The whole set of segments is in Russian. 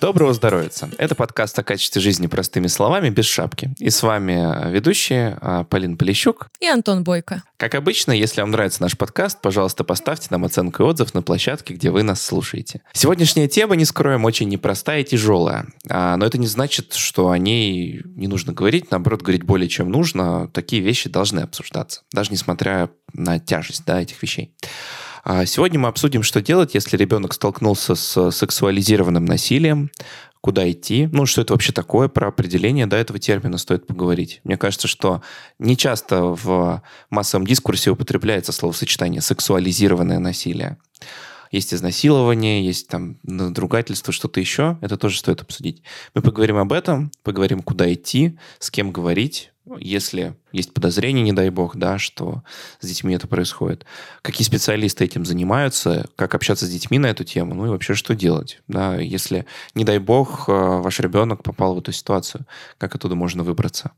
Доброго здоровья! Это подкаст о качестве жизни простыми словами, без шапки. И с вами ведущие а, Полин Полищук и Антон Бойко. Как обычно, если вам нравится наш подкаст, пожалуйста, поставьте нам оценку и отзыв на площадке, где вы нас слушаете. Сегодняшняя тема, не скроем, очень непростая и тяжелая. А, но это не значит, что о ней не нужно говорить. Наоборот, говорить более чем нужно. Такие вещи должны обсуждаться, даже несмотря на тяжесть да, этих вещей. А сегодня мы обсудим, что делать, если ребенок столкнулся с сексуализированным насилием, куда идти, ну, что это вообще такое, про определение да, этого термина стоит поговорить. Мне кажется, что не часто в массовом дискурсе употребляется словосочетание «сексуализированное насилие». Есть изнасилование, есть там надругательство, что-то еще. Это тоже стоит обсудить. Мы поговорим об этом, поговорим, куда идти, с кем говорить, если есть подозрение, не дай бог, да, что с детьми это происходит, какие специалисты этим занимаются, как общаться с детьми на эту тему, ну и вообще что делать, да, если, не дай бог, э, ваш ребенок попал в эту ситуацию, как оттуда можно выбраться.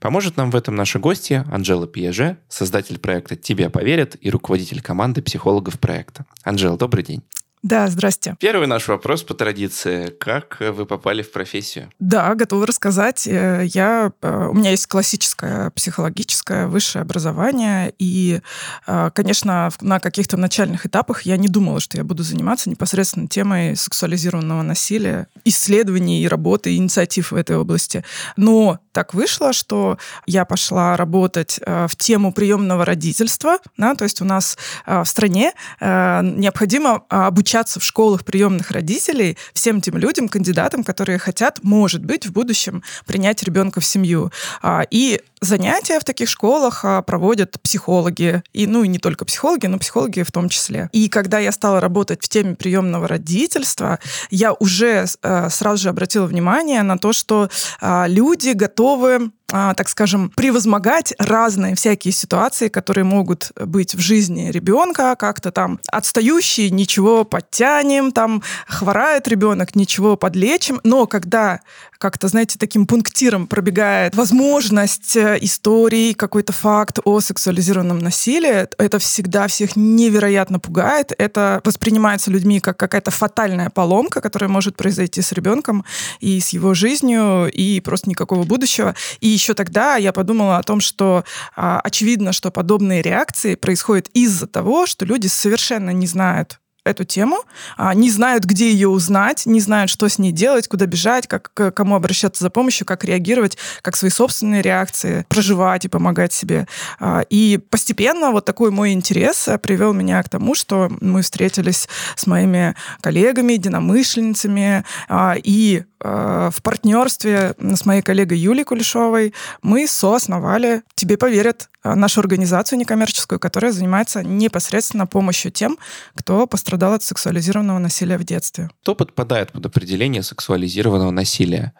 Поможет нам в этом наши гости Анжела Пиеже, создатель проекта «Тебя поверят» и руководитель команды психологов проекта. Анжела, добрый день. Да, здрасте. Первый наш вопрос по традиции. Как вы попали в профессию? Да, готова рассказать. Э, я, э, у меня есть классическое психологическое высшее образование, и, э, конечно, на каких-то начальных этапах я не думала, что я буду заниматься непосредственно темой сексуализированного насилия, исследований и работы, и инициатив в этой области. Но так вышло, что я пошла работать в тему приемного родительства, да, то есть у нас в стране необходимо обучить обучаться в школах приемных родителей всем тем людям, кандидатам, которые хотят, может быть, в будущем принять ребенка в семью. А, и занятия в таких школах а, проводят психологи. И, ну, и не только психологи, но психологи в том числе. И когда я стала работать в теме приемного родительства, я уже э, сразу же обратила внимание на то, что а, люди готовы а, так скажем, превозмогать разные всякие ситуации, которые могут быть в жизни ребенка, как-то там отстающие, ничего подтянем, там хворает ребенок, ничего подлечим. Но когда как-то, знаете, таким пунктиром пробегает возможность э, истории, какой-то факт о сексуализированном насилии, это всегда всех невероятно пугает. Это воспринимается людьми как какая-то фатальная поломка, которая может произойти с ребенком и с его жизнью, и просто никакого будущего. И еще тогда я подумала о том, что а, очевидно, что подобные реакции происходят из-за того, что люди совершенно не знают эту тему, а, не знают, где ее узнать, не знают, что с ней делать, куда бежать, как, к кому обращаться за помощью, как реагировать, как свои собственные реакции проживать и помогать себе. А, и постепенно вот такой мой интерес привел меня к тому, что мы встретились с моими коллегами, единомышленницами, а, и в партнерстве с моей коллегой Юлией Кулешовой мы соосновали «Тебе поверят» нашу организацию некоммерческую, которая занимается непосредственно помощью тем, кто пострадал от сексуализированного насилия в детстве. Кто подпадает под определение сексуализированного насилия?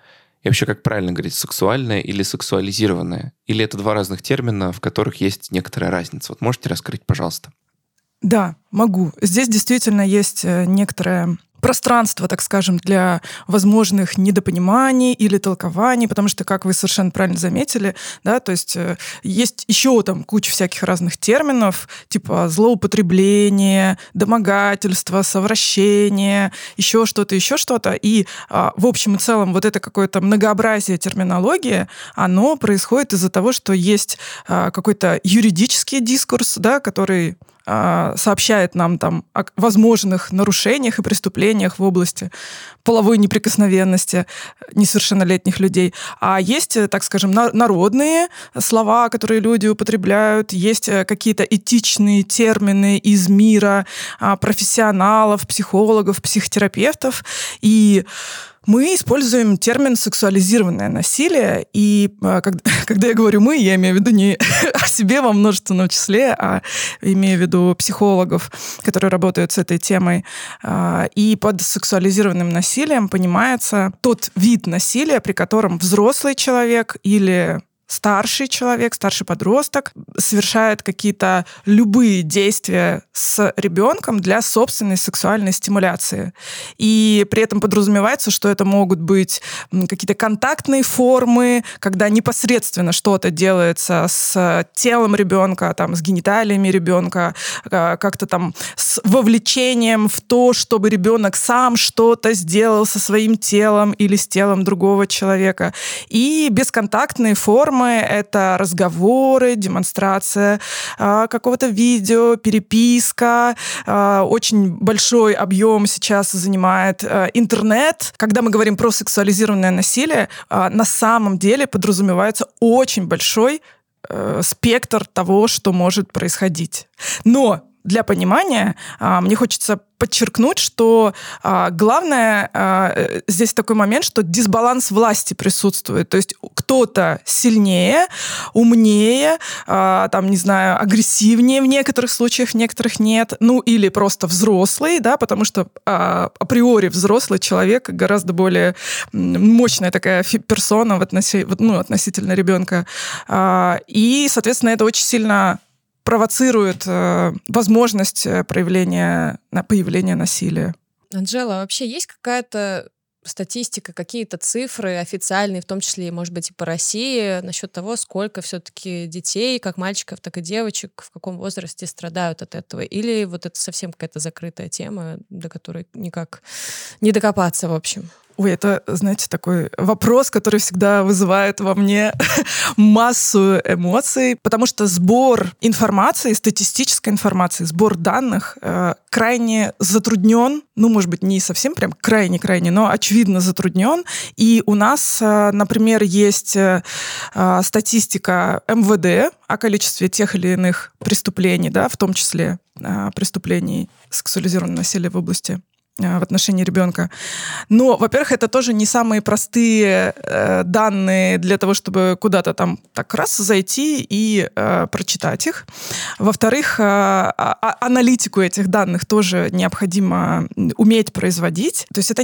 И вообще, как правильно говорить, сексуальное или сексуализированное? Или это два разных термина, в которых есть некоторая разница? Вот можете раскрыть, пожалуйста? Да, могу. Здесь действительно есть э, некоторая пространство, так скажем, для возможных недопониманий или толкований, потому что, как вы совершенно правильно заметили, да, то есть э, есть еще там куча всяких разных терминов, типа злоупотребление, домогательство, совращение, еще что-то, еще что-то. И а, в общем и целом вот это какое-то многообразие терминологии, оно происходит из-за того, что есть а, какой-то юридический дискурс, да, который сообщает нам там о возможных нарушениях и преступлениях в области половой неприкосновенности несовершеннолетних людей. А есть, э, так скажем, народные слова, которые люди употребляют, есть э, какие-то этичные термины из мира а, профессионалов, психологов, психотерапевтов. И мы используем термин «сексуализированное насилие», и а, когда, когда я говорю «мы», я имею в виду не о себе во множественном числе, а имею в виду психологов, которые работают с этой темой. А, и под сексуализированным насилием понимается тот вид насилия, при котором взрослый человек или старший человек, старший подросток совершает какие-то любые действия с ребенком для собственной сексуальной стимуляции. И при этом подразумевается, что это могут быть какие-то контактные формы, когда непосредственно что-то делается с телом ребенка, там, с гениталиями ребенка, а, как-то там с вовлечением в то, чтобы ребенок сам что-то сделал со своим телом или с телом другого человека. И бесконтактные формы формы, это разговоры, демонстрация э, какого-то видео, переписка. Э, очень большой объем сейчас занимает э, интернет. Когда мы говорим про сексуализированное насилие, на самом деле подразумевается очень большой э, спектр того, что может происходить. Но для понимания мне хочется подчеркнуть, что а, главное а, э, здесь такой момент, что дисбаланс власти присутствует. То есть кто-то сильнее, умнее, а, там, не знаю, агрессивнее в некоторых случаях, в некоторых нет. Ну, или просто взрослый, да, потому что а, априори взрослый человек гораздо более мощная такая персона в относи, ну, относительно ребенка. А, и, соответственно, это очень сильно провоцирует э, возможность э, проявления, появления насилия. Анжела, а вообще есть какая-то статистика, какие-то цифры официальные, в том числе, может быть, и по России, насчет того, сколько все-таки детей, как мальчиков, так и девочек, в каком возрасте страдают от этого? Или вот это совсем какая-то закрытая тема, до которой никак не докопаться, в общем? Ой, это, знаете, такой вопрос, который всегда вызывает во мне массу эмоций, потому что сбор информации, статистической информации, сбор данных э, крайне затруднен, ну, может быть, не совсем прям крайне-крайне, но очевидно затруднен. И у нас, э, например, есть э, э статистика МВД о количестве тех или иных преступлений, да, в том числе э, преступлений сексуализированного насилия в области в отношении ребенка. Но, во-первых, это тоже не самые простые э, данные для того, чтобы куда-то там так раз зайти и э, прочитать их. Во-вторых, э, а, а аналитику этих данных тоже необходимо уметь производить. То есть это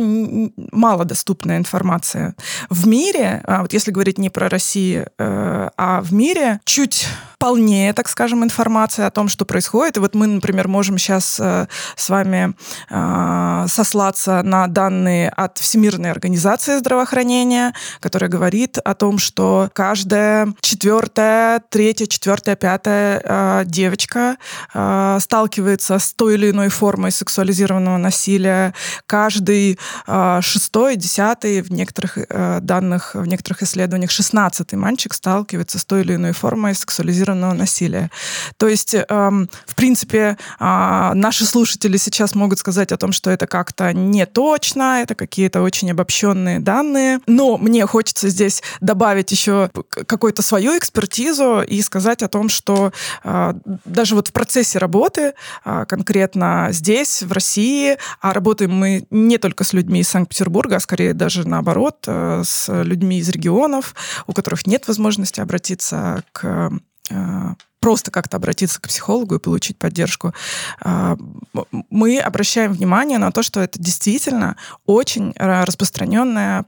малодоступная информация. В мире, а вот если говорить не про Россию, э, а в мире чуть полнее, так скажем, информация о том, что происходит. И вот мы, например, можем сейчас э, с вами э, сослаться на данные от Всемирной организации здравоохранения, которая говорит о том, что каждая четвертая, третья, четвертая, пятая э, девочка э, сталкивается с той или иной формой сексуализированного насилия. Каждый э, шестой, десятый, в некоторых э, данных, в некоторых исследованиях, шестнадцатый мальчик сталкивается с той или иной формой сексуализированного насилия. То есть, э, в принципе, э, наши слушатели сейчас могут сказать о том, что это как-то не точно, это какие-то очень обобщенные данные. Но мне хочется здесь добавить еще какую-то свою экспертизу и сказать о том, что э, даже вот в процессе работы, э, конкретно здесь, в России, а работаем мы не только с людьми из Санкт-Петербурга, а скорее даже наоборот, э, с людьми из регионов, у которых нет возможности обратиться к просто как-то обратиться к психологу и получить поддержку. А, мы обращаем внимание на то, что это действительно очень распространенная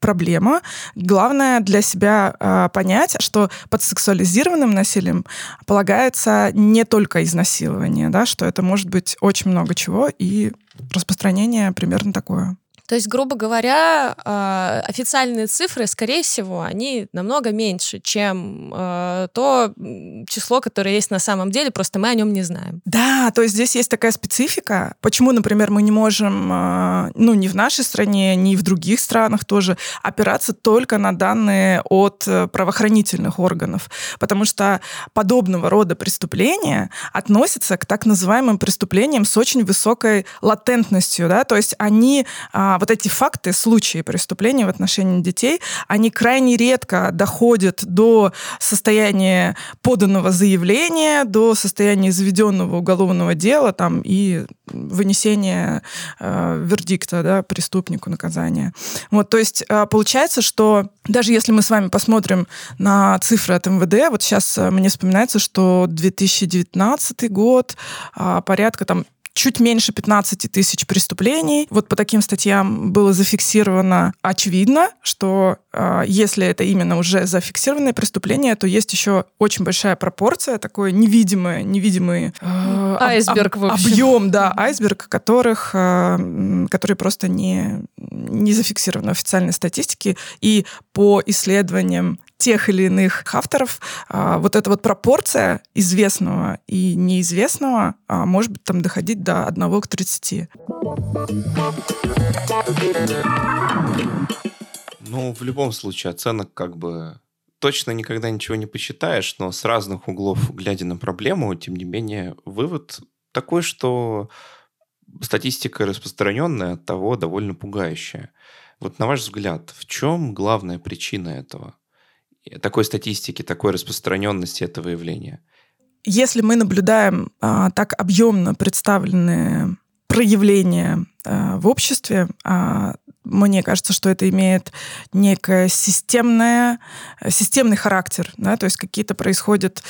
проблема. Главное для себя понять, что под сексуализированным насилием полагается не только изнасилование, да, что это может быть очень много чего, и распространение примерно такое. То есть, грубо говоря, а, официальные цифры, скорее всего, они намного меньше, чем а, то число, которое есть на самом деле, просто мы о нем не знаем. Да, то есть здесь есть такая специфика. Почему, например, мы не можем, а, ну, ни в нашей стране, ни в других странах тоже опираться только на данные от э, правоохранительных органов, потому что подобного рода преступления относятся к так называемым преступлениям с очень высокой латентностью, да, то есть они а, вот эти факты, случаи преступления в отношении детей, они крайне редко доходят до состояния поданного заявления, до состояния заведенного уголовного дела там, и вынесения э, вердикта да, преступнику наказания. Вот, то есть э, получается, что даже если мы с вами посмотрим на цифры от МВД, вот сейчас э, мне вспоминается, что 2019 год э, порядка там чуть меньше 15 тысяч преступлений. Вот по таким статьям было зафиксировано очевидно, что э, если это именно уже зафиксированное преступление, то есть еще очень большая пропорция, такой невидимый, невидимый э, айсберг, об, об, объем, да, айсберг, которых, э, который просто не, не зафиксирован в официальной статистике. И по исследованиям тех или иных авторов, а, вот эта вот пропорция известного и неизвестного а, может быть там доходить до 1 к 30. Ну, в любом случае, оценок как бы точно никогда ничего не посчитаешь, но с разных углов, глядя на проблему, тем не менее, вывод такой, что статистика распространенная, от того довольно пугающая. Вот на ваш взгляд, в чем главная причина этого? Такой статистики, такой распространенности этого явления? Если мы наблюдаем а, так объемно представленные проявления а, в обществе, а, мне кажется, что это имеет некое системное, системный характер, да, то есть какие-то происходят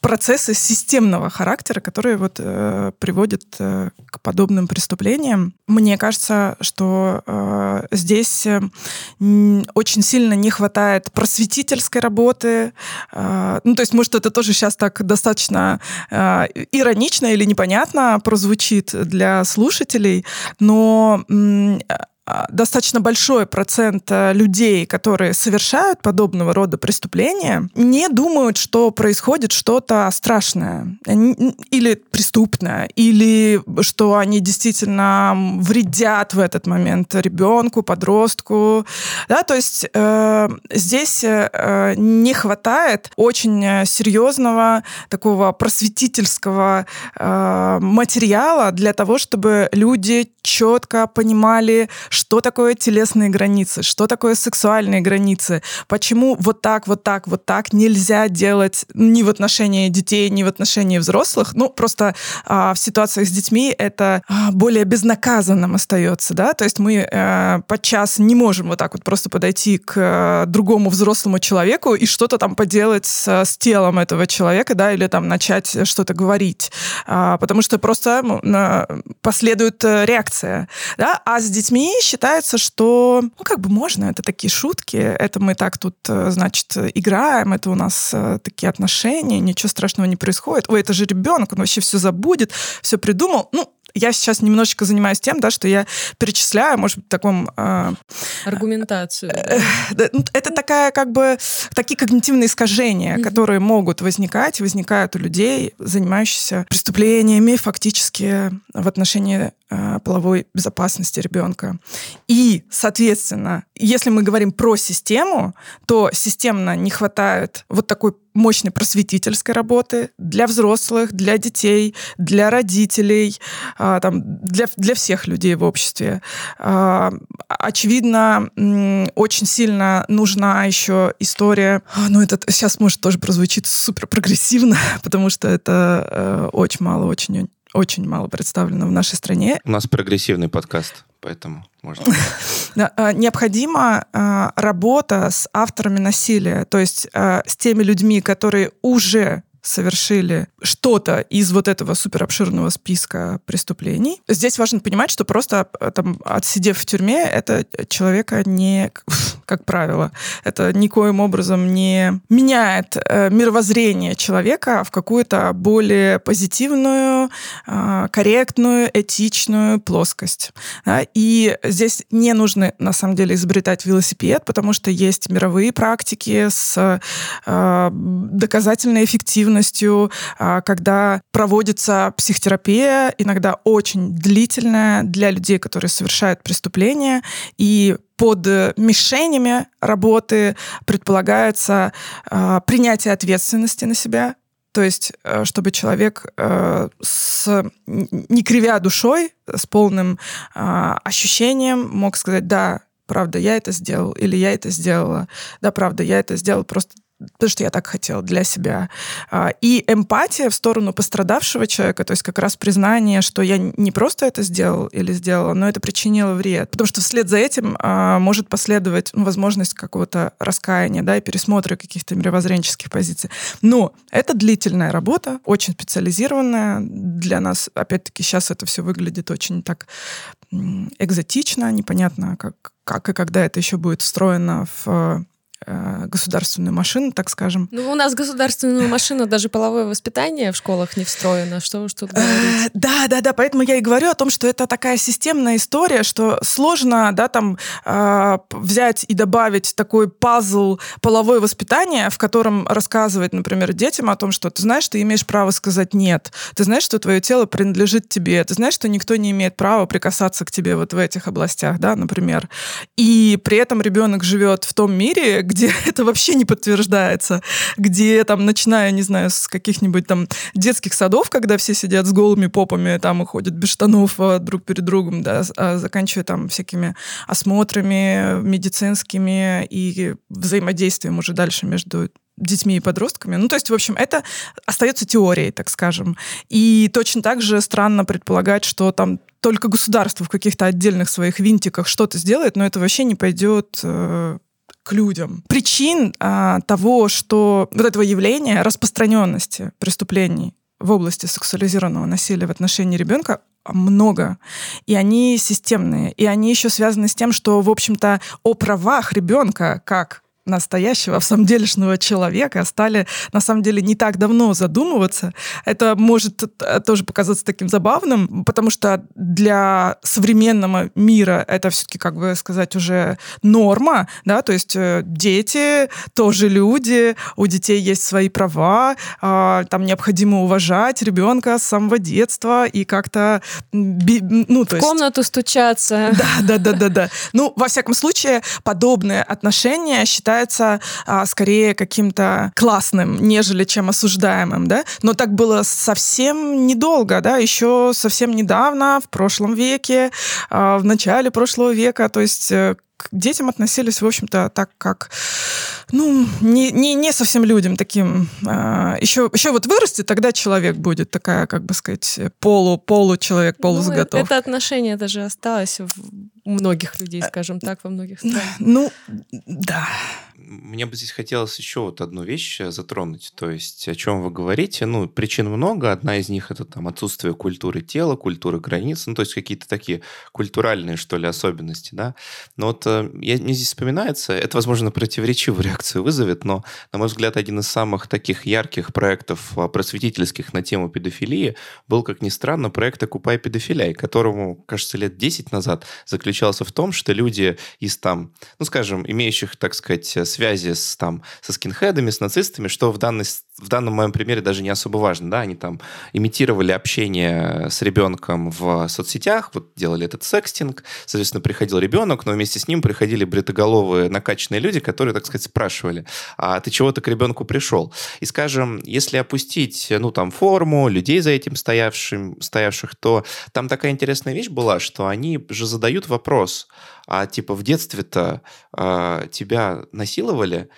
процессы системного характера, которые вот э, приводят э, к подобным преступлениям. Мне кажется, что э, здесь э, очень сильно не хватает просветительской работы. Э, ну, то есть, может, это тоже сейчас так достаточно э, иронично или непонятно прозвучит для слушателей, но э, достаточно большой процент э, людей, которые совершают подобного рода преступления, не думают, что происходит что-то страшное или преступное, или что они действительно вредят в этот момент ребенку, подростку. Да, то есть э, здесь э, не хватает очень серьезного такого просветительского э, материала для того, чтобы люди четко понимали, что такое телесные границы, что такое сексуальные границы, почему вот так, вот так, вот так нельзя делать ни в отношении детей, ни в отношении взрослых. Ну, просто а, в ситуациях с детьми это а, более безнаказанным остается, да, то есть мы а, подчас не можем вот так вот просто подойти к а, другому взрослому человеку и что-то там поделать с, с телом этого человека, да, или там начать что-то говорить, а, потому что просто ну, последует э, реакция, да, а с детьми считается, что, ну, как бы можно, это такие шутки, это мы так тут, э, значит, играем, это у нас э, такие отношения, ничего страшного не происходит. Ой, это же ребенок, он вообще все забудет, все придумал. Ну, я сейчас немножечко занимаюсь тем, да, что я перечисляю, может быть, в таком... Э, Аргументацию. Э, ну, это такая, как бы, такие когнитивные искажения, mm-hmm. которые могут возникать, возникают у людей, занимающихся преступлениями фактически в отношении э, половой безопасности ребенка. И, соответственно, если мы говорим про систему, то системно не хватает вот такой мощной просветительской работы для взрослых, для детей, для родителей, а, там, для, для всех людей в обществе. А, очевидно, очень сильно нужна еще история, а, ну это сейчас может тоже прозвучит супер прогрессивно, потому что это э, очень мало, очень очень мало представлено в нашей стране. У нас прогрессивный подкаст, поэтому можно. А, необходима а, работа с авторами насилия, то есть а, с теми людьми, которые уже совершили что-то из вот этого супер обширного списка преступлений. Здесь важно понимать, что просто э, там, отсидев в тюрьме, это человека не, как правило, это никоим образом не меняет э, мировоззрение человека в какую-то более позитивную, э, корректную, этичную плоскость. Да? И здесь не нужно, на самом деле, изобретать велосипед, потому что есть мировые практики с э, доказательной эффективностью эффективностью, а, когда проводится психотерапия, иногда очень длительная для людей, которые совершают преступления, и под мишенями работы предполагается э, принятие ответственности на себя, то есть, э, чтобы человек э, с не кривя душой, с полным э, ощущением мог сказать, да, правда, я это сделал, или я это сделала, да, правда, я это сделал просто потому что я так хотела для себя. А, и эмпатия в сторону пострадавшего человека, то есть как раз признание, что я не просто это сделал или сделала, но это причинило вред. Потому что вслед за этим а, может последовать ну, возможность какого-то раскаяния, да, и пересмотра каких-то мировоззренческих позиций. Но это длительная работа, очень специализированная. Для нас, опять-таки, сейчас это все выглядит очень так экзотично, непонятно, как, как и когда это еще будет встроено в государственную машину, так скажем. Ну, у нас государственную машину даже половое воспитание в школах не встроено. Что уж тут говорить? Э, да, да, да. Поэтому я и говорю о том, что это такая системная история, что сложно, да, там э, взять и добавить такой пазл половое воспитание, в котором рассказывать, например, детям о том, что ты знаешь, ты имеешь право сказать нет, ты знаешь, что твое тело принадлежит тебе, ты знаешь, что никто не имеет права прикасаться к тебе вот в этих областях, да, например. И при этом ребенок живет в том мире, где это вообще не подтверждается, где там, начиная, не знаю, с каких-нибудь там детских садов, когда все сидят с голыми попами, там и ходят без штанов а, друг перед другом, да, а заканчивая там всякими осмотрами медицинскими и взаимодействием уже дальше между детьми и подростками. Ну, то есть, в общем, это остается теорией, так скажем. И точно так же странно предполагать, что там только государство в каких-то отдельных своих винтиках что-то сделает, но это вообще не пойдет э, к людям. Причин а, того, что вот этого явления распространенности преступлений в области сексуализированного насилия в отношении ребенка много, и они системные, и они еще связаны с тем, что, в общем-то, о правах ребенка как настоящего, в самом делешного человека стали, на самом деле, не так давно задумываться. Это может э, тоже показаться таким забавным, потому что для современного мира это все-таки, как бы сказать, уже норма, да, то есть э, дети тоже люди, у детей есть свои права, а, там необходимо уважать ребенка с самого детства и как-то ну, то в есть... комнату стучаться. Да, да, да, да, да. Ну, во всяком случае, подобные отношения считаются считается а, скорее каким-то классным, нежели чем осуждаемым, да. Но так было совсем недолго, да, еще совсем недавно, в прошлом веке, а, в начале прошлого века, то есть э, к детям относились, в общем-то, так как, ну, не, не, не совсем людям таким. А, еще, еще вот вырастет, тогда человек будет такая, как бы сказать, полу, полу-человек, полузаготовка. Ну, это отношение даже осталось у многих людей, скажем так, во многих странах. Ну, да мне бы здесь хотелось еще вот одну вещь э, затронуть. То есть, о чем вы говорите? Ну, причин много. Одна из них это там отсутствие культуры тела, культуры границ, ну, то есть какие-то такие культуральные, что ли, особенности, да. Но вот э, я, мне здесь вспоминается, это, возможно, противоречивую реакцию вызовет, но, на мой взгляд, один из самых таких ярких проектов а, просветительских на тему педофилии был, как ни странно, проект «Окупай педофиляй», которому, кажется, лет 10 назад заключался в том, что люди из там, ну, скажем, имеющих, так сказать, связи с, там, со скинхедами, с нацистами, что в, данной, в данном моем примере даже не особо важно. Да? Они там имитировали общение с ребенком в соцсетях, вот делали этот секстинг, соответственно, приходил ребенок, но вместе с ним приходили бритоголовые накачанные люди, которые, так сказать, спрашивали, а ты чего-то к ребенку пришел? И, скажем, если опустить, ну, там, форму, людей за этим стоявшим, стоявших, то там такая интересная вещь была, что они же задают вопрос, а типа в детстве-то э, тебя насиловали,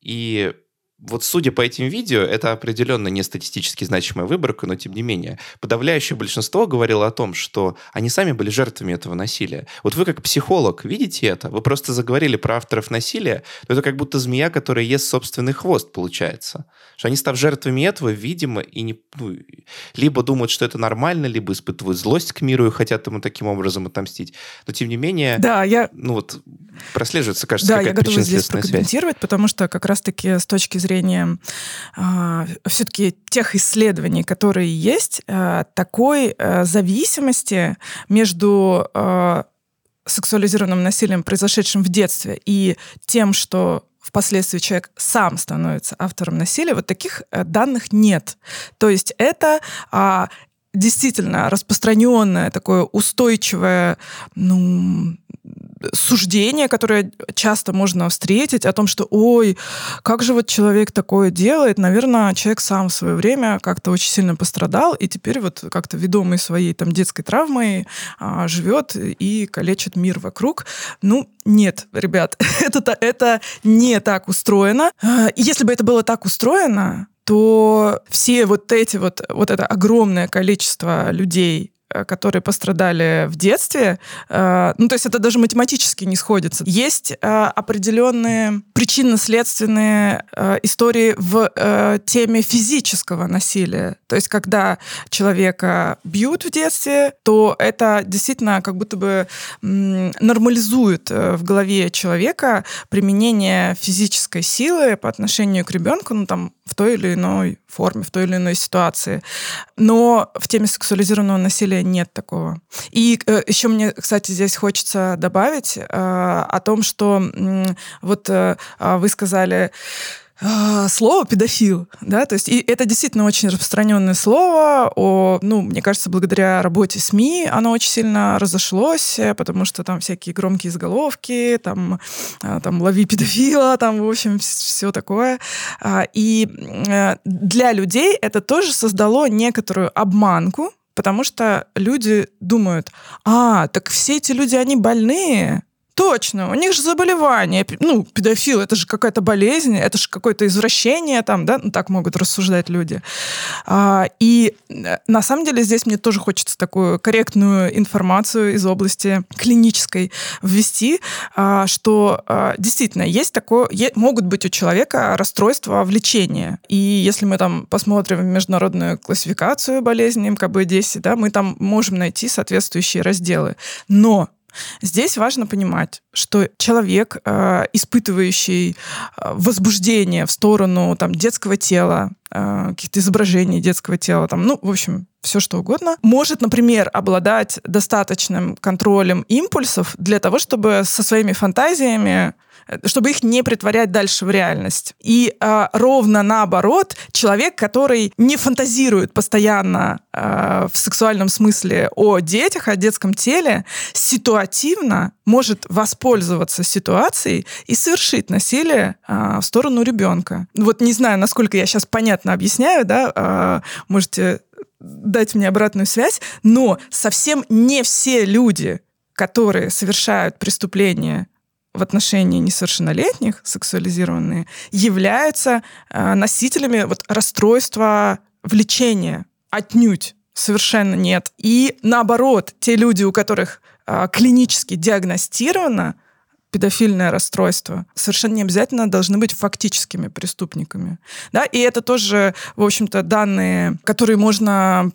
и вот судя по этим видео, это определенно не статистически значимая выборка, но тем не менее. Подавляющее большинство говорило о том, что они сами были жертвами этого насилия. Вот вы как психолог видите это? Вы просто заговорили про авторов насилия, но это как будто змея, которая ест собственный хвост, получается. Что они, став жертвами этого, видимо, и не, ну, либо думают, что это нормально, либо испытывают злость к миру и хотят ему таким образом отомстить. Но тем не менее, да, я... ну вот прослеживается, кажется, да, какая-то я готова здесь прокомментировать, потому что как раз-таки с точки зрения зрения э, все-таки тех исследований, которые есть, э, такой э, зависимости между э, сексуализированным насилием, произошедшим в детстве, и тем, что впоследствии человек сам становится автором насилия, вот таких э, данных нет. То есть это а, действительно распространенное такое устойчивое, ну, суждение, которое часто можно встретить о том, что, ой, как же вот человек такое делает, наверное, человек сам в свое время как-то очень сильно пострадал, и теперь вот как-то ведомый своей там детской травмой а, живет и калечит мир вокруг. Ну, нет, ребят, это, это не так устроено. А, если бы это было так устроено, то все вот эти вот, вот это огромное количество людей, которые пострадали в детстве, э, ну, то есть это даже математически не сходится. Есть э, определенные причинно-следственные истории в теме физического насилия. То есть когда человека бьют в детстве, то это действительно как будто бы нормализует в голове человека применение физической силы по отношению к ребенку, ну, там, в той или иной форме, в той или иной ситуации. Но в теме сексуализированного насилия нет такого. И э, еще мне, кстати, здесь хочется добавить э, о том, что э, вот э, вы сказали, а, слово педофил, да, то есть и это действительно очень распространенное слово, о, ну, мне кажется, благодаря работе СМИ оно очень сильно разошлось, потому что там всякие громкие заголовки, там, а, там лови педофила, там, в общем, все такое. А, и э, для людей это тоже создало некоторую обманку, потому что люди думают, а, так все эти люди, они больные, Точно, у них же заболевание. Ну, педофил, это же какая-то болезнь, это же какое-то извращение там, да, ну, так могут рассуждать люди. А, и э, на самом деле здесь мне тоже хочется такую корректную информацию из области клинической ввести, а, что а, действительно есть такое, е- могут быть у человека расстройства влечения. И если мы там посмотрим международную классификацию болезней МКБ-10, да, мы там можем найти соответствующие разделы. Но Здесь важно понимать, что человек, э, испытывающий э, возбуждение в сторону там, детского тела, э, каких-то изображений детского тела, там, ну, в общем, все что угодно, может, например, обладать достаточным контролем импульсов для того, чтобы со своими фантазиями чтобы их не притворять дальше в реальность. И э, ровно наоборот, человек, который не фантазирует постоянно э, в сексуальном смысле о детях, о детском теле, ситуативно может воспользоваться ситуацией и совершить насилие э, в сторону ребенка. Вот не знаю, насколько я сейчас понятно объясняю, да, э, можете дать мне обратную связь, но совсем не все люди, которые совершают преступления в отношении несовершеннолетних, сексуализированные, являются э, носителями вот, расстройства влечения. Отнюдь. Совершенно нет. И наоборот, те люди, у которых э, клинически диагностировано педофильное расстройство, совершенно не обязательно должны быть фактическими преступниками. Да? И это тоже, в общем-то, данные, которые можно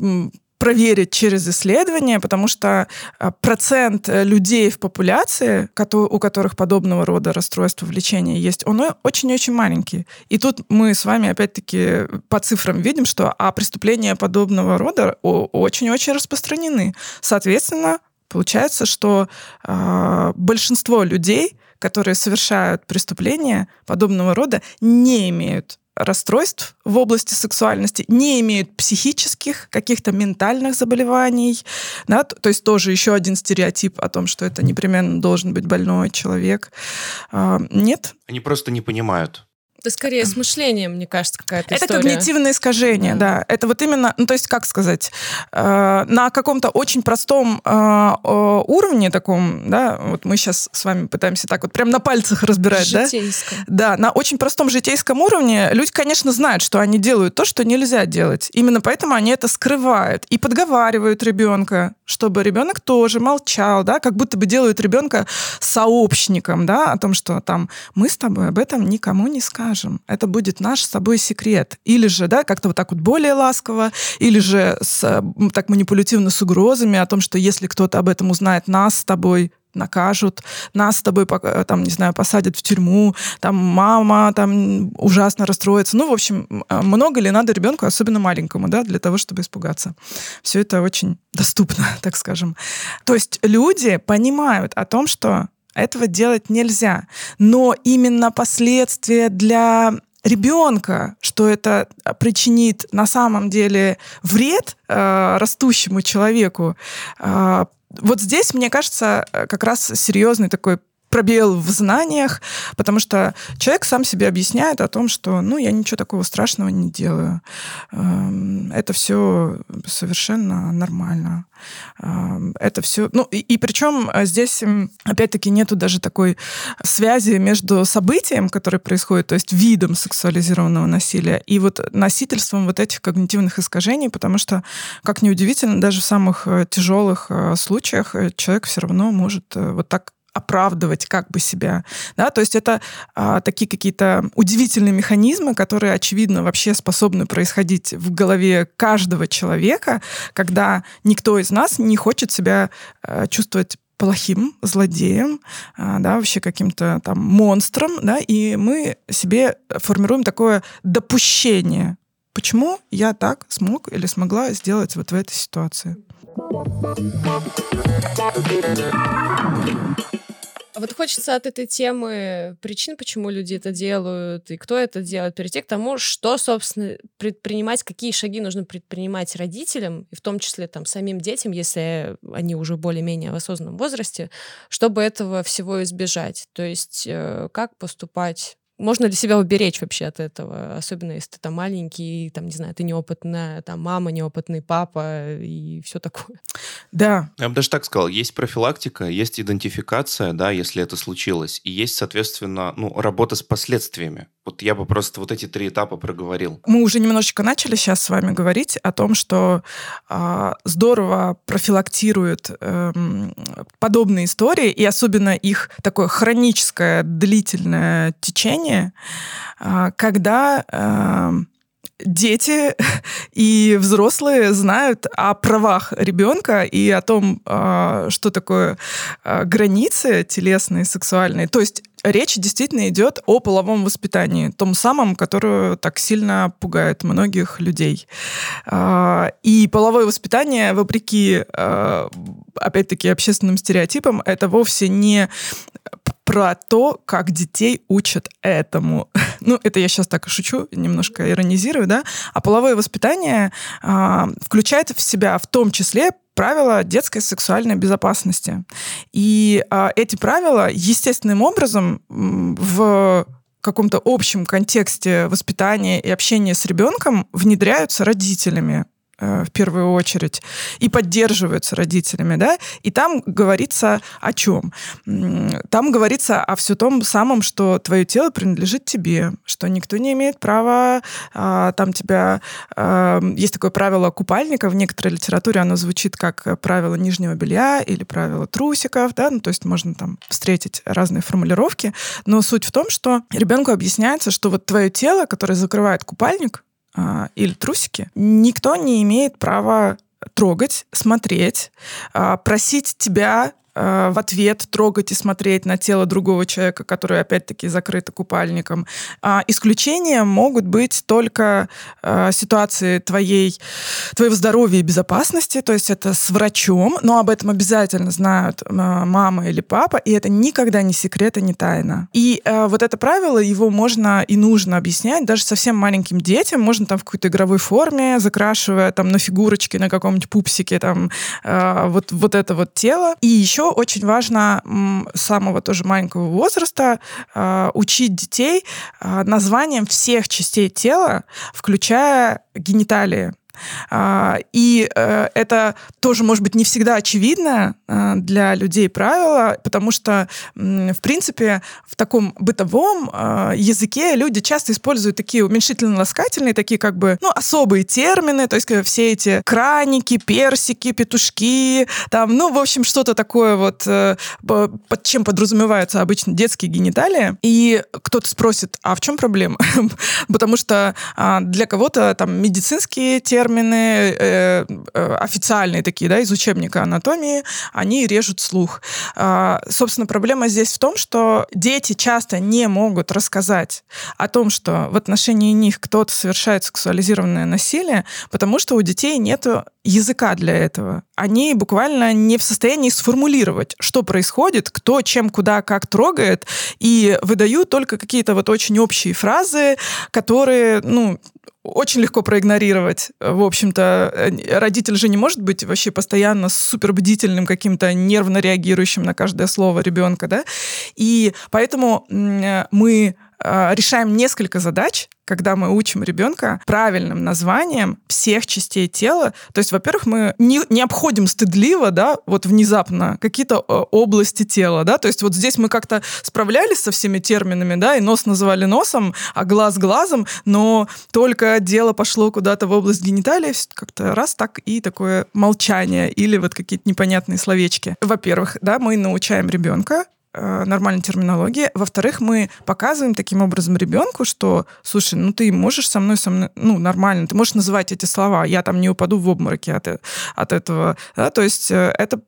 проверить через исследования, потому что а, процент э, людей в популяции, у которых подобного рода расстройства влечения есть, он очень-очень маленький. И тут мы с вами опять-таки по цифрам видим, что а преступления подобного рода очень-очень распространены. Соответственно, получается, что э, большинство людей, которые совершают преступления подобного рода, не имеют расстройств в области сексуальности, не имеют психических каких-то ментальных заболеваний. Да? То есть тоже еще один стереотип о том, что это непременно должен быть больной человек. А, нет. Они просто не понимают. Это скорее с мышлением, мне кажется, какая-то Это история. когнитивное искажение, да. да. Это вот именно, ну то есть как сказать, э, на каком-то очень простом э, уровне таком, да, вот мы сейчас с вами пытаемся так вот прям на пальцах разбирать, Житейском. да? Да, на очень простом житейском уровне люди, конечно, знают, что они делают то, что нельзя делать. Именно поэтому они это скрывают и подговаривают ребенка, чтобы ребенок тоже молчал, да, как будто бы делают ребенка сообщником, да, о том, что там мы с тобой об этом никому не скажем скажем. Это будет наш с собой секрет. Или же, да, как-то вот так вот более ласково, или же с, так манипулятивно с угрозами о том, что если кто-то об этом узнает, нас с тобой накажут, нас с тобой, там, не знаю, посадят в тюрьму, там мама там ужасно расстроится. Ну, в общем, много ли надо ребенку, особенно маленькому, да, для того, чтобы испугаться. Все это очень доступно, так скажем. То есть люди понимают о том, что этого делать нельзя. Но именно последствия для ребенка, что это причинит на самом деле вред э, растущему человеку, э, вот здесь, мне кажется, как раз серьезный такой пробел в знаниях, потому что человек сам себе объясняет о том, что, ну, я ничего такого страшного не делаю. Эм, это все совершенно нормально. Эм, это все... Ну, и, и причем здесь, опять-таки, нету даже такой связи между событием, которое происходит, то есть видом сексуализированного насилия, и вот носительством вот этих когнитивных искажений, потому что, как ни удивительно, даже в самых э, тяжелых э, случаях э, человек все равно может вот так оправдывать как бы себя. Да? То есть это а, такие какие-то удивительные механизмы, которые, очевидно, вообще способны происходить в голове каждого человека, когда никто из нас не хочет себя а, чувствовать плохим злодеем, а, да, вообще каким-то там монстром, да, и мы себе формируем такое допущение. Почему я так смог или смогла сделать вот в этой ситуации? А вот хочется от этой темы причин, почему люди это делают, и кто это делает, перейти к тому, что, собственно, предпринимать, какие шаги нужно предпринимать родителям, и в том числе там самим детям, если они уже более-менее в осознанном возрасте, чтобы этого всего избежать. То есть э, как поступать можно ли себя уберечь вообще от этого, особенно если ты там маленький, там, не знаю, ты неопытная, там, мама, неопытный папа и все такое. Да. Я бы даже так сказал, есть профилактика, есть идентификация, да, если это случилось, и есть, соответственно, ну, работа с последствиями. Вот я бы просто вот эти три этапа проговорил. Мы уже немножечко начали сейчас с вами говорить о том, что э, здорово профилактируют э, подобные истории, и особенно их такое хроническое, длительное течение, э, когда э, дети и взрослые знают о правах ребенка и о том, что такое границы телесные, сексуальные. То есть речь действительно идет о половом воспитании, том самом, которое так сильно пугает многих людей. А, и половое воспитание, вопреки, а, опять-таки, общественным стереотипам, это вовсе не про то, как детей учат этому. Ну, это я сейчас так и шучу, немножко иронизирую, да. А половое воспитание э, включает в себя в том числе правила детской сексуальной безопасности. И э, эти правила естественным образом в каком-то общем контексте воспитания и общения с ребенком внедряются родителями. Э, в первую очередь, и поддерживаются родителями, да, и там говорится о чем? Там говорится о все том самом, что твое тело принадлежит тебе, что никто не имеет права, а, там тебя, а, есть такое правило купальника, в некоторой литературе оно звучит как правило нижнего белья или правило трусиков, да, ну, то есть можно там встретить разные формулировки, но суть в том, что ребенку объясняется, что вот твое тело, которое закрывает купальник, или трусики, никто не имеет права трогать, смотреть, а, просить тебя Э, в ответ трогать и смотреть на тело другого человека, который опять-таки закрыто купальником. А исключением могут быть только э, ситуации твоей, твоего здоровья и безопасности, то есть это с врачом, но об этом обязательно знают э, мама или папа, и это никогда не секрет и не тайна. И вот это правило, его можно и нужно объяснять даже совсем маленьким детям, можно там в какой-то игровой форме, закрашивая там на фигурочке, на каком-нибудь пупсике, там вот, вот это вот тело. И еще очень важно с самого тоже маленького возраста э, учить детей э, названием всех частей тела, включая гениталии. А, и э, это тоже, может быть, не всегда очевидно э, для людей правило, потому что, в принципе, в таком бытовом э, языке люди часто используют такие уменьшительно-ласкательные, такие как бы, ну, особые термины, то есть все эти краники, персики, петушки, там, ну, в общем, что-то такое вот, под чем подразумеваются обычно детские гениталии. И кто-то спросит, а в чем проблема? Потому что а, для кого-то там медицинские термины термины э, э, официальные такие, да, из учебника анатомии, они режут слух. Э, собственно, проблема здесь в том, что дети часто не могут рассказать о том, что в отношении них кто-то совершает сексуализированное насилие, потому что у детей нет языка для этого. Они буквально не в состоянии сформулировать, что происходит, кто чем, куда, как трогает, и выдают только какие-то вот очень общие фразы, которые, ну, очень легко проигнорировать. В общем-то, э, родитель же не может быть вообще постоянно супер бдительным, каким-то нервно реагирующим на каждое слово ребенка, да. И поэтому мы а, решаем несколько задач, когда мы учим ребенка правильным названием всех частей тела. То есть, во-первых, мы не, не обходим стыдливо, да, вот внезапно какие-то э, области тела, да, то есть вот здесь мы как-то справлялись со всеми терминами, да, и нос называли носом, а глаз глазом, но только дело пошло куда-то в область гениталии, как-то раз так и такое молчание или вот какие-то непонятные словечки. Во-первых, да, мы научаем ребенка нормальной терминологии. Во-вторых, мы показываем таким образом ребенку, что, слушай, ну ты можешь со мной, со мной, ну нормально, ты можешь называть эти слова, я там не упаду в обмороке от, от этого. Да? То есть э, это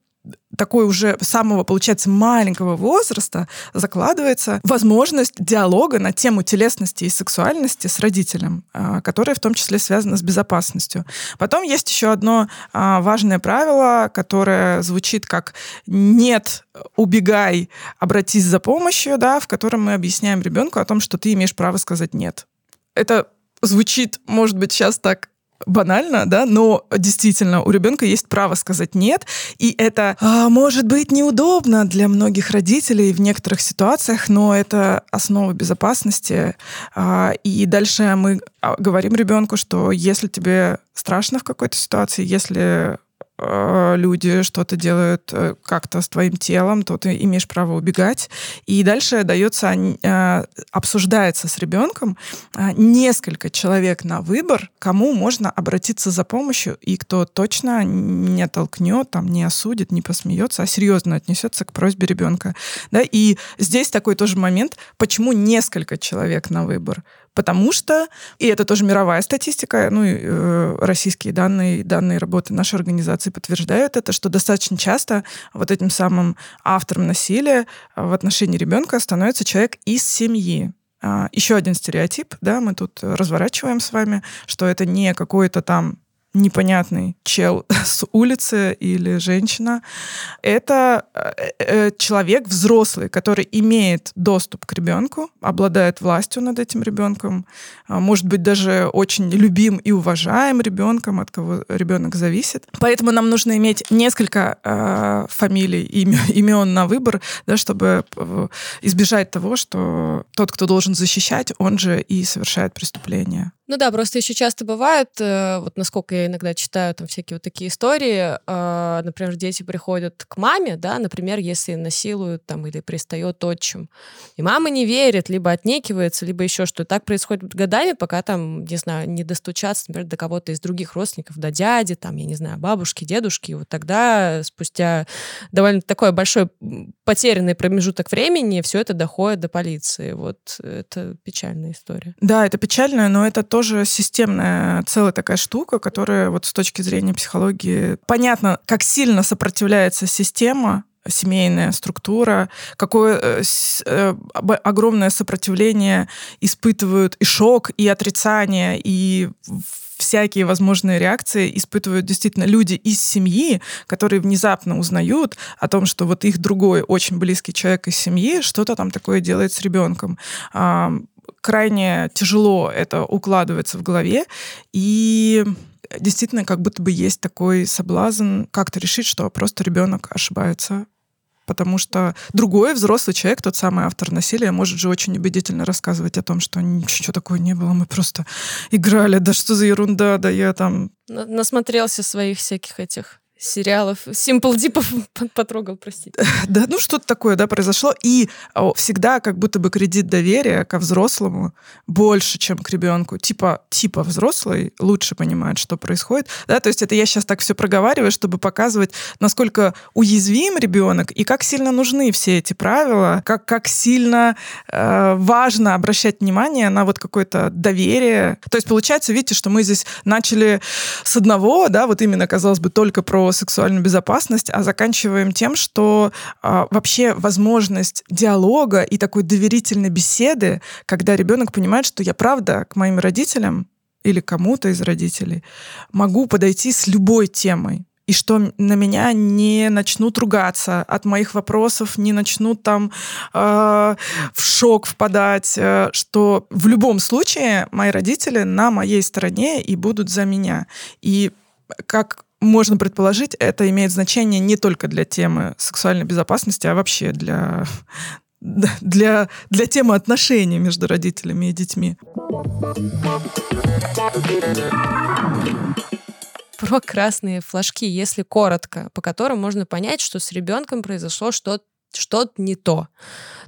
такой уже самого, получается, маленького возраста закладывается возможность диалога на тему телесности и сексуальности с родителем, а, которая в том числе связана с безопасностью. Потом есть еще одно а, важное правило, которое звучит как «нет, убегай, обратись за помощью», да, в котором мы объясняем ребенку о том, что ты имеешь право сказать «нет». Это звучит, может быть, сейчас так банально, да, но действительно у ребенка есть право сказать нет, и это а, может быть неудобно для многих родителей в некоторых ситуациях, но это основа безопасности. А, и дальше мы а, говорим ребенку, что если тебе страшно в какой-то ситуации, если люди что-то делают э, как-то с твоим телом, то ты имеешь право убегать. И дальше дается, э, обсуждается с ребенком несколько человек на выбор, кому можно обратиться за помощью, и кто точно не толкнет, там, не осудит, не посмеется, а серьезно отнесется к просьбе ребенка. Да? И здесь такой тоже момент, почему несколько человек на выбор потому что, и это тоже мировая статистика, ну и э, российские данные, данные работы нашей организации подтверждают это, что достаточно часто вот этим самым автором насилия в отношении ребенка становится человек из семьи. А, еще один стереотип, да, мы тут разворачиваем с вами, что это не какой-то там непонятный чел с улицы или женщина. Это э, э, человек взрослый, который имеет доступ к ребенку, обладает властью над этим ребенком, а, может быть даже очень любим и уважаем ребенком, от кого ребенок зависит. Поэтому нам нужно иметь несколько э, фамилий, имен на выбор, да, чтобы э, избежать того, что тот, кто должен защищать, он же и совершает преступление. Ну да, просто еще часто бывает, э, вот насколько я иногда читаю там всякие вот такие истории, э, например, дети приходят к маме, да, например, если насилуют там или пристает отчим, и мама не верит, либо отнекивается, либо еще что. Так происходит годами, пока там, не знаю, не достучаться, например, до кого-то из других родственников, до дяди, там, я не знаю, бабушки, дедушки, и вот тогда спустя довольно такой большой потерянный промежуток времени все это доходит до полиции. Вот это печальная история. Да, это печально, но это то, тоже системная целая такая штука, которая вот с точки зрения психологии понятно, как сильно сопротивляется система, семейная структура, какое э, э, огромное сопротивление испытывают и шок, и отрицание, и всякие возможные реакции испытывают действительно люди из семьи, которые внезапно узнают о том, что вот их другой очень близкий человек из семьи что-то там такое делает с ребенком крайне тяжело это укладывается в голове, и действительно как будто бы есть такой соблазн как-то решить, что просто ребенок ошибается. Потому что другой взрослый человек, тот самый автор насилия, может же очень убедительно рассказывать о том, что ничего такого не было, мы просто играли, да что за ерунда, да я там... Насмотрелся своих всяких этих сериалов. Simple Дипов потрогал, простите. Да, ну что-то такое, да, произошло. И всегда как будто бы кредит доверия ко взрослому больше, чем к ребенку. Типа, типа взрослый лучше понимает, что происходит. Да, то есть это я сейчас так все проговариваю, чтобы показывать, насколько уязвим ребенок и как сильно нужны все эти правила, как, как сильно э, важно обращать внимание на вот какое-то доверие. То есть получается, видите, что мы здесь начали с одного, да, вот именно, казалось бы, только про сексуальную безопасность, а заканчиваем тем, что а, вообще возможность диалога и такой доверительной беседы, когда ребенок понимает, что я правда к моим родителям или кому-то из родителей могу подойти с любой темой и что на меня не начнут ругаться от моих вопросов, не начнут там э, в шок впадать, э, что в любом случае мои родители на моей стороне и будут за меня. И как можно предположить, это имеет значение не только для темы сексуальной безопасности, а вообще для, для, для темы отношений между родителями и детьми. Про красные флажки, если коротко, по которым можно понять, что с ребенком произошло что-то что-то не то.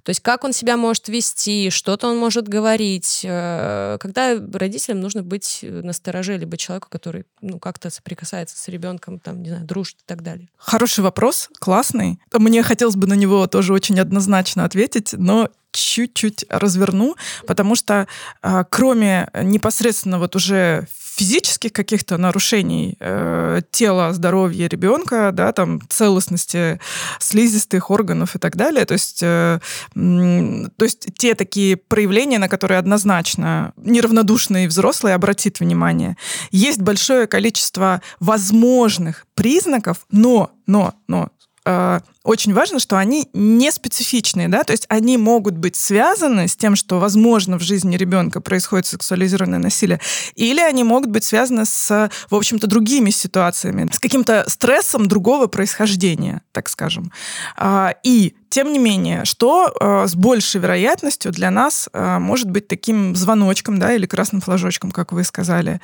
То есть как он себя может вести, что-то он может говорить. Э, когда родителям нужно быть настороже, либо человеку, который ну, как-то соприкасается с ребенком, там, не знаю, дружит и так далее. Хороший вопрос, классный. Мне хотелось бы на него тоже очень однозначно ответить, но чуть-чуть разверну, потому что э, кроме непосредственно вот уже физических каких-то нарушений э, тела, здоровья ребенка, да, там целостности слизистых органов и так далее, то есть, э, то есть те такие проявления, на которые однозначно неравнодушный взрослый обратит внимание. Есть большое количество возможных признаков, но, но, но э, очень важно, что они не специфичные, да, то есть они могут быть связаны с тем, что, возможно, в жизни ребенка происходит сексуализированное насилие, или они могут быть связаны с, в общем-то, другими ситуациями, с каким-то стрессом другого происхождения, так скажем. А, и тем не менее, что э, с большей вероятностью для нас э, может быть таким звоночком, да, или красным флажочком, как вы сказали.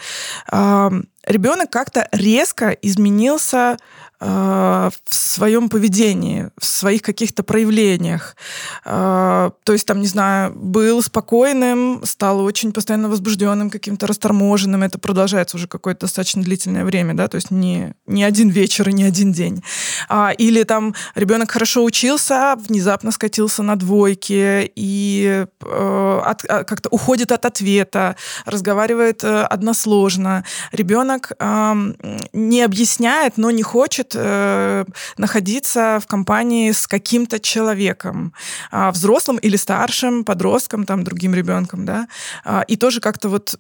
Э, ребенок как-то резко изменился в своем поведении, в своих каких-то проявлениях. То есть, там, не знаю, был спокойным, стал очень постоянно возбужденным, каким-то расторможенным. Это продолжается уже какое-то достаточно длительное время, да, то есть не, не один вечер и не один день. Или там ребенок хорошо учился, внезапно скатился на двойки и э, от, как-то уходит от ответа, разговаривает э, односложно. Ребенок не объясняет, но не хочет э, находиться в компании с каким-то человеком, э, взрослым или старшим, подростком, там, другим ребенком, да, э, и тоже как-то вот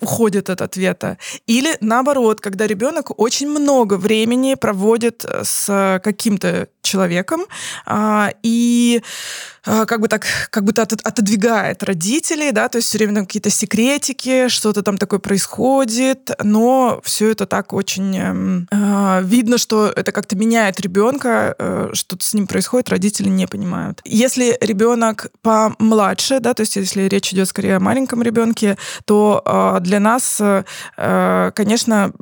уходит от ответа. Или наоборот, когда ребенок очень много времени проводит с каким-то человеком, а, и а, как бы так, как будто отодвигает родителей, да, то есть все время какие-то секретики, что-то там такое происходит, но все это так очень э, видно, что это как-то меняет ребенка, э, что-то с ним происходит, родители не понимают. Если ребенок помладше, да, то есть если речь идет скорее о маленьком ребенке, то э, для нас, э, конечно,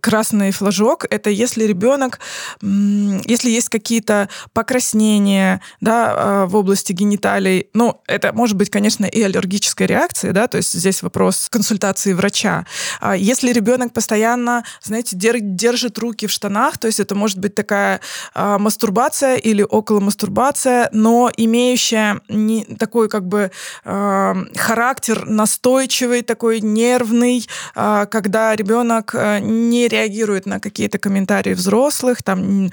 красный флажок это если ребенок, если есть какие-то покраснения, да, в области гениталий. Ну, это может быть, конечно, и аллергическая реакция, да, то есть здесь вопрос консультации врача. А если ребенок постоянно, знаете, держит руки в штанах, то есть это может быть такая а, мастурбация или около мастурбация, но имеющая не, такой как бы а, характер настойчивый, такой нервный, а, когда ребенок а, не реагирует на какие-то комментарии взрослых, там,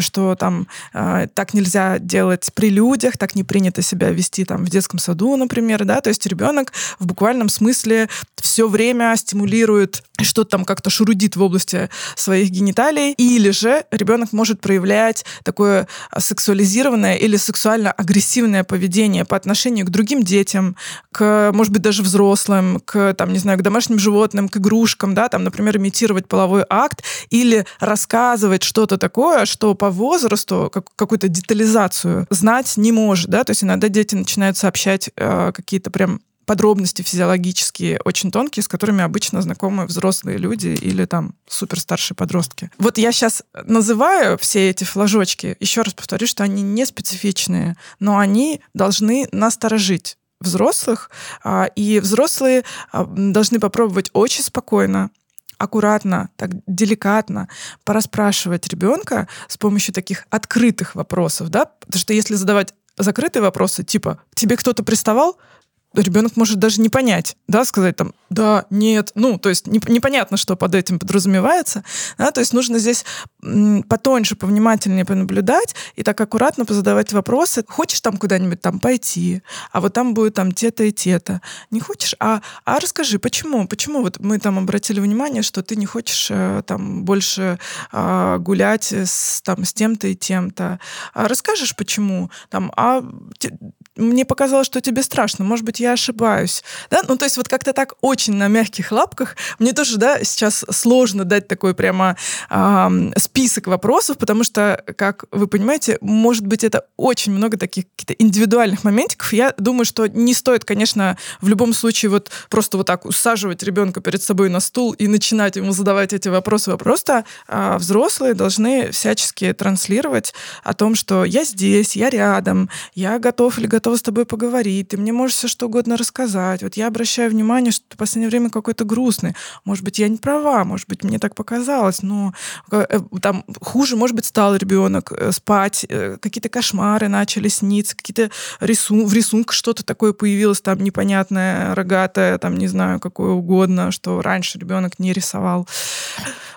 что там а, так нельзя делать при людях, так не принято себя вести там в детском саду, например, да, то есть ребенок в буквальном смысле все время стимулирует что-то там как-то шурудит в области своих гениталий, или же ребенок может проявлять такое сексуализированное или сексуально-агрессивное поведение по отношению к другим детям, к, может быть, даже взрослым, к, там, не знаю, к домашним животным, к игрушкам, да, там, например, имитировать половой акт или рассказывать что-то такое, что по возрасту, как, какую-то детализацию знать не может, да, то есть иногда дети начинают сообщать э, какие-то прям подробности физиологические очень тонкие, с которыми обычно знакомы взрослые люди или там супер старшие подростки. Вот я сейчас называю все эти флажочки, еще раз повторю, что они не специфичные, но они должны насторожить взрослых, а, и взрослые а, должны попробовать очень спокойно, аккуратно, так деликатно пораспрашивать ребенка с помощью таких открытых вопросов, да, потому что если задавать закрытые вопросы, типа «тебе кто-то приставал?», ребенок может даже не понять, да, сказать там да, нет, ну, то есть непонятно, что под этим подразумевается, да, то есть нужно здесь потоньше, повнимательнее понаблюдать и так аккуратно позадавать вопросы. Хочешь там куда-нибудь там пойти, а вот там будет там те-то и те-то. Не хочешь? А, а расскажи, почему? Почему вот мы там обратили внимание, что ты не хочешь э, там больше э, гулять с, там, с тем-то и тем-то? А расскажешь, почему? Там, а мне показалось, что тебе страшно, может быть, я ошибаюсь. Да? Ну, то есть вот как-то так очень на мягких лапках. Мне тоже, да, сейчас сложно дать такой прямо э, список вопросов, потому что, как вы понимаете, может быть, это очень много таких каких-то индивидуальных моментиков. Я думаю, что не стоит, конечно, в любом случае вот просто вот так усаживать ребенка перед собой на стул и начинать ему задавать эти вопросы. Просто э, взрослые должны всячески транслировать о том, что я здесь, я рядом, я готов или готов готова с тобой поговорить, ты мне можешь все что угодно рассказать. Вот я обращаю внимание, что ты в последнее время какой-то грустный. Может быть, я не права, может быть, мне так показалось, но э, там хуже, может быть, стал ребенок э, спать, э, какие-то кошмары начали сниться, какие-то рисун в рисунках что-то такое появилось там непонятное, рогатое, там не знаю, какое угодно, что раньше ребенок не рисовал.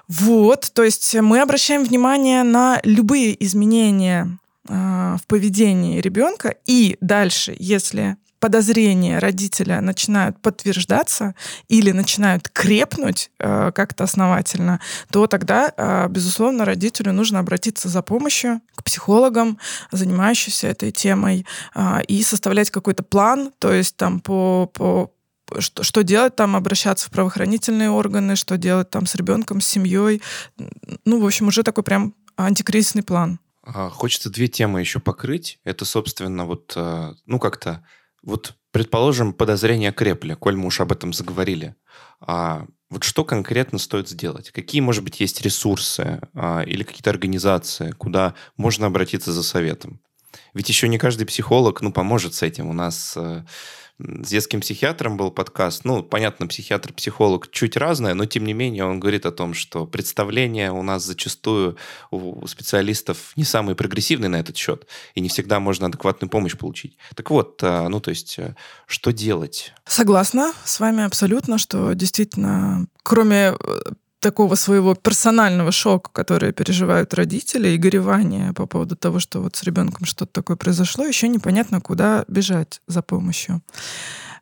Вот, то есть мы обращаем внимание на любые изменения в поведении ребенка. И дальше, если подозрения родителя начинают подтверждаться или начинают крепнуть э, как-то основательно, то тогда, э, безусловно, родителю нужно обратиться за помощью к психологам, занимающимся этой темой, э, и составлять какой-то план, то есть там по, по что, что делать там, обращаться в правоохранительные органы, что делать там с ребенком, с семьей. Ну, в общем, уже такой прям антикризисный план. А, хочется две темы еще покрыть. Это, собственно, вот, э, ну, как-то, вот, предположим, подозрения крепли, коль мы уж об этом заговорили. А вот что конкретно стоит сделать? Какие, может быть, есть ресурсы а, или какие-то организации, куда можно обратиться за советом? Ведь еще не каждый психолог, ну, поможет с этим. У нас э, с детским психиатром был подкаст. Ну, понятно, психиатр, психолог чуть разное, но тем не менее он говорит о том, что представления у нас зачастую у специалистов не самые прогрессивные на этот счет, и не всегда можно адекватную помощь получить. Так вот, а, ну, то есть, э, что делать? Согласна с вами абсолютно, что действительно, кроме э, такого своего персонального шока, который переживают родители, и горевания по поводу того, что вот с ребенком что-то такое произошло, еще непонятно, куда бежать за помощью.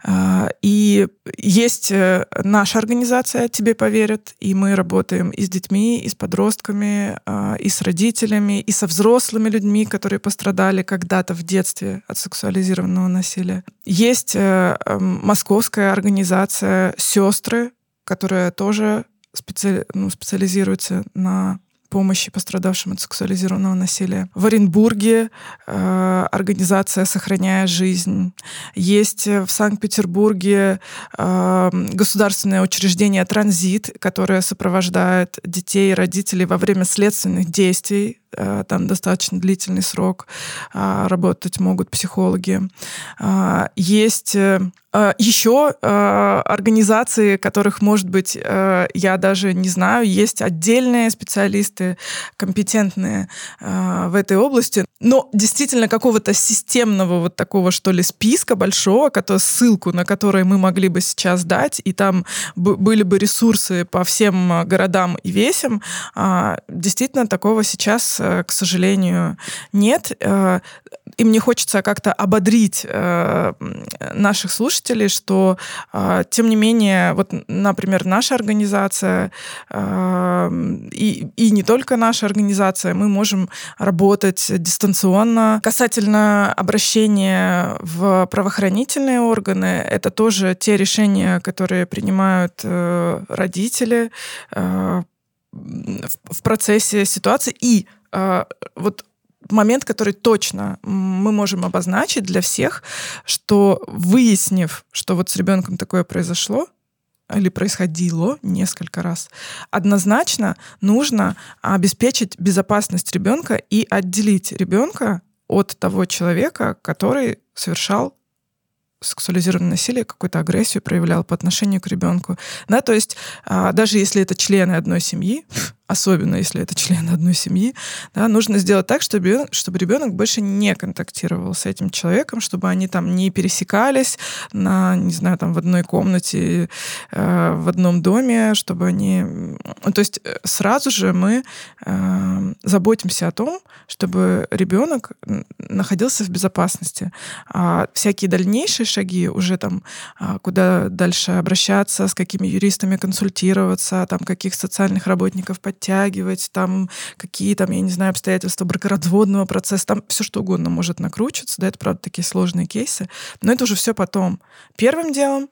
А, и есть э, наша организация «Тебе поверят», и мы работаем и с детьми, и с подростками, а, и с родителями, и со взрослыми людьми, которые пострадали когда-то в детстве от сексуализированного насилия. Есть э, московская организация «Сестры», которая тоже специали... ну, специализируется на помощи пострадавшим от сексуализированного насилия. В Оренбурге э, организация «Сохраняя жизнь». Есть в Санкт-Петербурге э, государственное учреждение «Транзит», которое сопровождает детей и родителей во время следственных действий там достаточно длительный срок, а, работать могут психологи. А, есть э, а, еще организации, которых, может быть, э, я даже не знаю, есть отдельные специалисты, компетентные в этой области, но действительно какого-то системного вот такого, что ли, списка большого, ссылку на который мы могли бы сейчас дать, и там были бы ресурсы по всем городам и весям, действительно такого сейчас Э, к сожалению, нет. Э, и мне хочется как-то ободрить э, наших слушателей, что, тем не менее, вот, например, наша организация и, и не только наша организация, мы можем работать дистанционно. Касательно обращения в правоохранительные органы, это тоже те решения, которые принимают родители в процессе ситуации и вот момент, который точно мы можем обозначить для всех, что выяснив, что вот с ребенком такое произошло, или происходило несколько раз, однозначно нужно обеспечить безопасность ребенка и отделить ребенка от того человека, который совершал сексуализированное насилие, какую-то агрессию проявлял по отношению к ребенку. Да, то есть а, даже если это члены одной семьи, особенно если это член одной семьи, да, нужно сделать так, чтобы, чтобы ребенок больше не контактировал с этим человеком, чтобы они там не пересекались на, не знаю, там в одной комнате, э, в одном доме, чтобы они... То есть э, сразу же мы э, заботимся о том, чтобы ребенок находился в безопасности. А всякие дальнейшие шаги уже там, а, куда дальше обращаться, с какими юристами консультироваться, там каких социальных работников подтягивать, там какие там, я не знаю, обстоятельства бракоразводного процесса, там все что угодно может накручиваться, да, это правда такие сложные кейсы, но это уже все потом. Первым делом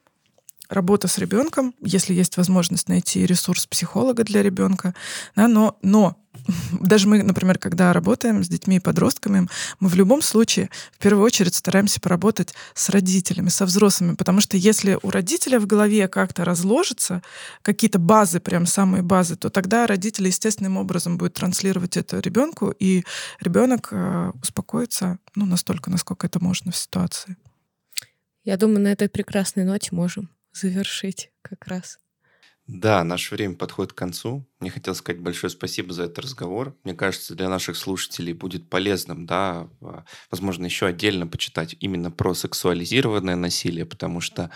работа с ребенком, если есть возможность найти ресурс психолога для ребенка, да, но, но даже мы, например, когда работаем с детьми и подростками, мы в любом случае в первую очередь стараемся поработать с родителями, со взрослыми, потому что если у родителя в голове как-то разложатся какие-то базы, прям самые базы, то тогда родители естественным образом будут транслировать это ребенку, и ребенок э, успокоится ну, настолько, насколько это можно в ситуации. Я думаю, на этой прекрасной ноте можем завершить как раз. Да, наше время подходит к концу. Мне хотелось сказать большое спасибо за этот разговор. Мне кажется, для наших слушателей будет полезным, да, а, возможно, еще отдельно почитать именно про сексуализированное насилие, потому что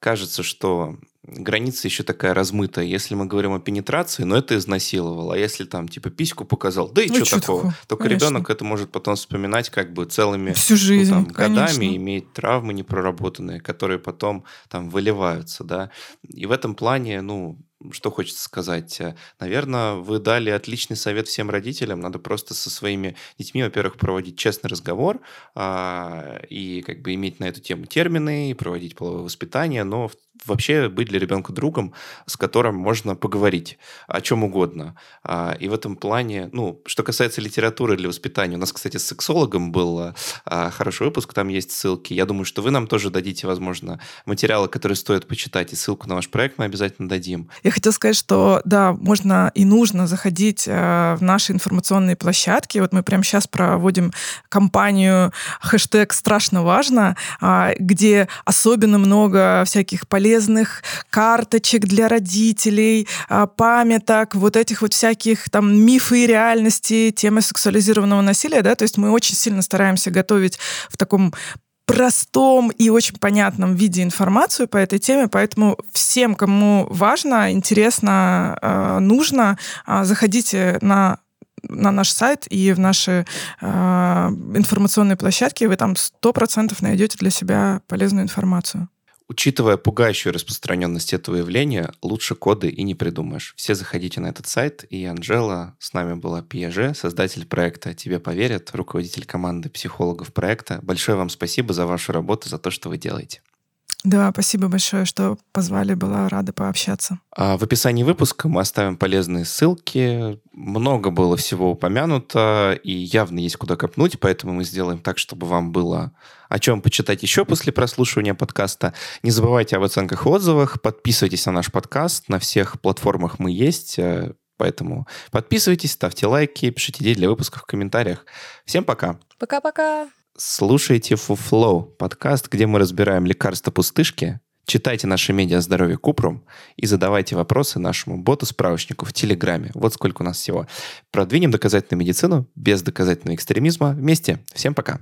кажется, что граница еще такая размытая. Если мы говорим о пенетрации, но ну, это изнасиловал. А если там типа письку показал, да и ну, что такого? Такое? Только конечно. ребенок это может потом вспоминать как бы целыми Всю жизнь, ну, там, годами, иметь травмы непроработанные, которые потом там выливаются, да. И в этом плане, ну, что хочется сказать? Наверное, вы дали отличный совет всем родителям. Надо просто со своими детьми, во-первых, проводить честный разговор а, и как бы иметь на эту тему термины, и проводить половое воспитание, но вообще быть для ребенка другом, с которым можно поговорить о чем угодно. А, и в этом плане, ну, что касается литературы для воспитания, у нас, кстати, с сексологом был а, хороший выпуск, там есть ссылки. Я думаю, что вы нам тоже дадите, возможно, материалы, которые стоит почитать, и ссылку на ваш проект мы обязательно дадим. Я хотела сказать, что да, можно и нужно заходить э, в наши информационные площадки. Вот мы прямо сейчас проводим кампанию хэштег «Страшно важно», э, где особенно много всяких полезных полезных карточек для родителей, а, памяток, вот этих вот всяких там мифы и реальности, темы сексуализированного насилия, да, то есть мы очень сильно стараемся готовить в таком простом и очень понятном виде информацию по этой теме, поэтому всем, кому важно, интересно, а, нужно, а, заходите на на наш сайт и в наши э, информационные площадки, вы там сто процентов найдете для себя полезную информацию. Учитывая пугающую распространенность этого явления, лучше коды и не придумаешь. Все заходите на этот сайт, и Анжела, с нами была Пьеже, создатель проекта «Тебе поверят», руководитель команды психологов проекта. Большое вам спасибо за вашу работу, за то, что вы делаете. Да, спасибо большое, что позвали, была рада пообщаться. А в описании выпуска мы оставим полезные ссылки. Много было всего упомянуто, и явно есть куда копнуть, поэтому мы сделаем так, чтобы вам было о чем почитать еще после прослушивания подкаста. Не забывайте об оценках и отзывах, подписывайтесь на наш подкаст, на всех платформах мы есть, э, Поэтому подписывайтесь, ставьте лайки, пишите идеи для выпусков в комментариях. Всем пока. Пока-пока. Слушайте Фуфлоу, подкаст, где мы разбираем лекарства пустышки, читайте наши медиа здоровье Купрум и задавайте вопросы нашему боту-справочнику в Телеграме. Вот сколько у нас всего. Продвинем доказательную медицину без доказательного экстремизма вместе. Всем пока.